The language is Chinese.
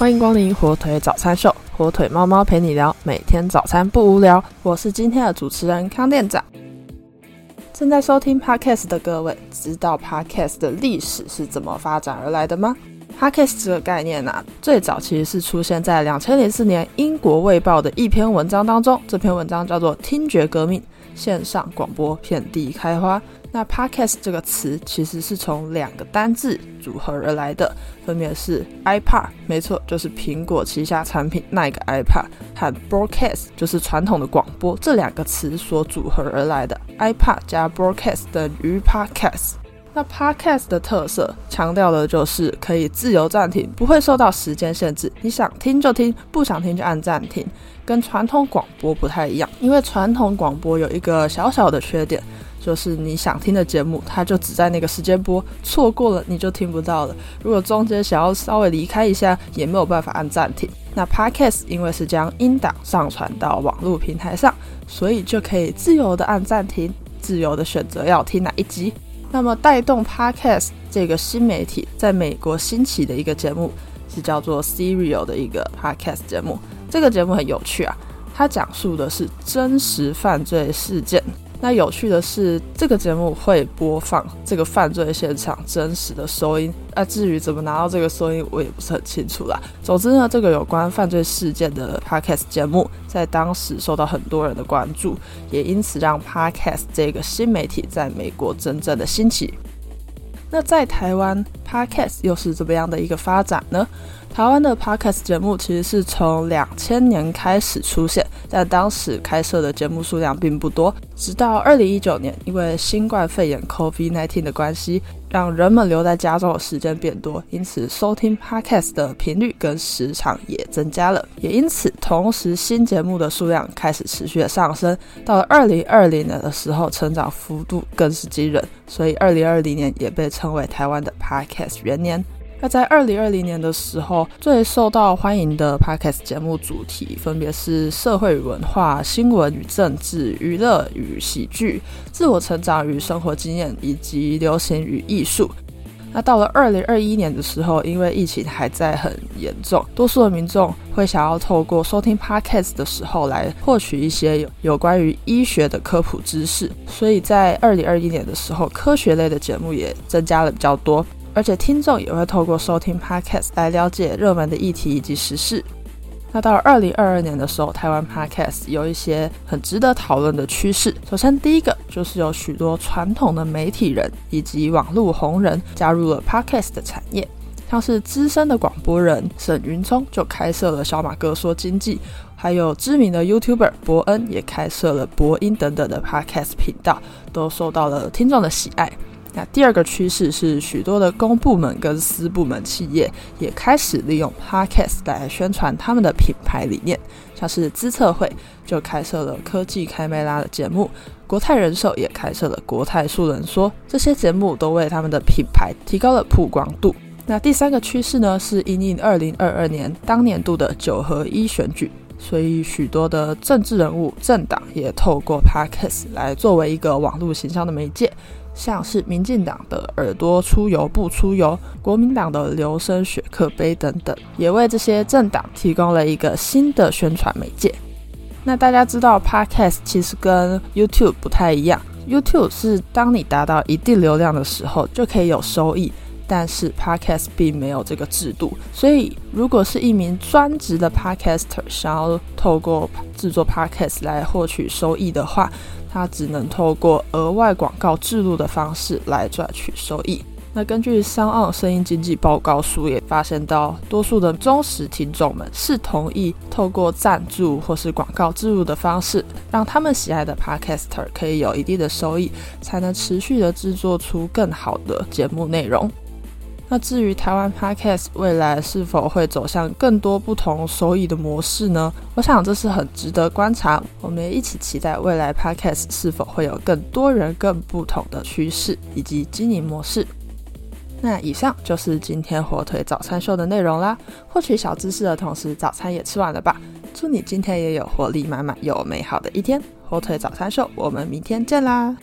欢迎光临火腿早餐秀，火腿猫猫陪你聊，每天早餐不无聊。我是今天的主持人康店长。正在收听 Podcast 的各位，知道 Podcast 的历史是怎么发展而来的吗？Podcast 这个概念呢，最早其实是出现在两千零四年英国卫报的一篇文章当中。这篇文章叫做《听觉革命：线上广播遍地开花》。那 podcast 这个词其实是从两个单字组合而来的，分别是 iPad，没错，就是苹果旗下产品那一个 iPad，和 broadcast，就是传统的广播这两个词所组合而来的。iPad 加 broadcast 等于 podcast。那 podcast 的特色强调的就是可以自由暂停，不会受到时间限制，你想听就听，不想听就按暂停。跟传统广播不太一样，因为传统广播有一个小小的缺点。就是你想听的节目，它就只在那个时间播，错过了你就听不到了。如果中间想要稍微离开一下，也没有办法按暂停。那 Podcast 因为是将音档上传到网络平台上，所以就可以自由的按暂停，自由的选择要听哪一集。那么带动 Podcast 这个新媒体在美国兴起的一个节目，是叫做 Serial 的一个 Podcast 节目。这个节目很有趣啊，它讲述的是真实犯罪事件。那有趣的是，这个节目会播放这个犯罪现场真实的收音。那至于怎么拿到这个收音，我也不是很清楚啦。总之呢，这个有关犯罪事件的 podcast 节目，在当时受到很多人的关注，也因此让 podcast 这个新媒体在美国真正的兴起。那在台湾，podcast 又是怎么样的一个发展呢？台湾的 podcast 节目其实是从两千年开始出现，但当时开设的节目数量并不多。直到二零一九年，因为新冠肺炎 COVID-19 的关系，让人们留在家中的时间变多，因此收听 podcast 的频率跟时长也增加了。也因此，同时新节目的数量开始持续的上升。到了二零二零年的时候，成长幅度更是惊人，所以二零二零年也被称为台湾的 podcast 元年。那在二零二零年的时候，最受到欢迎的 podcast 节目主题分别是社会与文化、新闻与政治、娱乐与喜剧、自我成长与生活经验，以及流行与艺术。那到了二零二一年的时候，因为疫情还在很严重，多数的民众会想要透过收听 podcast 的时候来获取一些有有关于医学的科普知识，所以在二零二一年的时候，科学类的节目也增加了比较多。而且听众也会透过收听 Podcast 来了解热门的议题以及时事。那到了二零二二年的时候，台湾 Podcast 有一些很值得讨论的趋势。首先，第一个就是有许多传统的媒体人以及网络红人加入了 Podcast 的产业，像是资深的广播人沈云聪就开设了小马哥说经济，还有知名的 YouTuber 伯恩也开设了博音等等的 Podcast 频道，都受到了听众的喜爱。那第二个趋势是，许多的公部门跟私部门企业也开始利用 Podcast 来宣传他们的品牌理念，像是资策会就开设了科技开麦拉的节目，国泰人寿也开设了国泰素人说，这些节目都为他们的品牌提高了曝光度。那第三个趋势呢，是因应二零二二年当年度的九合一选举，所以许多的政治人物、政党也透过 Podcast 来作为一个网络形象的媒介。像是民进党的耳朵出油不出油，国民党的留声雪克杯等等，也为这些政党提供了一个新的宣传媒介。那大家知道，Podcast 其实跟 YouTube 不太一样，YouTube 是当你达到一定流量的时候就可以有收益，但是 Podcast 并没有这个制度。所以，如果是一名专职的 Podcaster 想要透过制作 Podcast 来获取收益的话，他只能透过额外广告制度的方式来赚取收益。那根据商奥声音经济报告书也发现到，多数的忠实听众们是同意透过赞助或是广告植入的方式，让他们喜爱的 Podcaster 可以有一定的收益，才能持续的制作出更好的节目内容。那至于台湾 Podcast 未来是否会走向更多不同收益的模式呢？我想这是很值得观察。我们也一起期待未来 Podcast 是否会有更多人、更不同的趋势以及经营模式。那以上就是今天火腿早餐秀的内容啦。获取小知识的同时，早餐也吃完了吧？祝你今天也有活力满满又美好的一天。火腿早餐秀，我们明天见啦！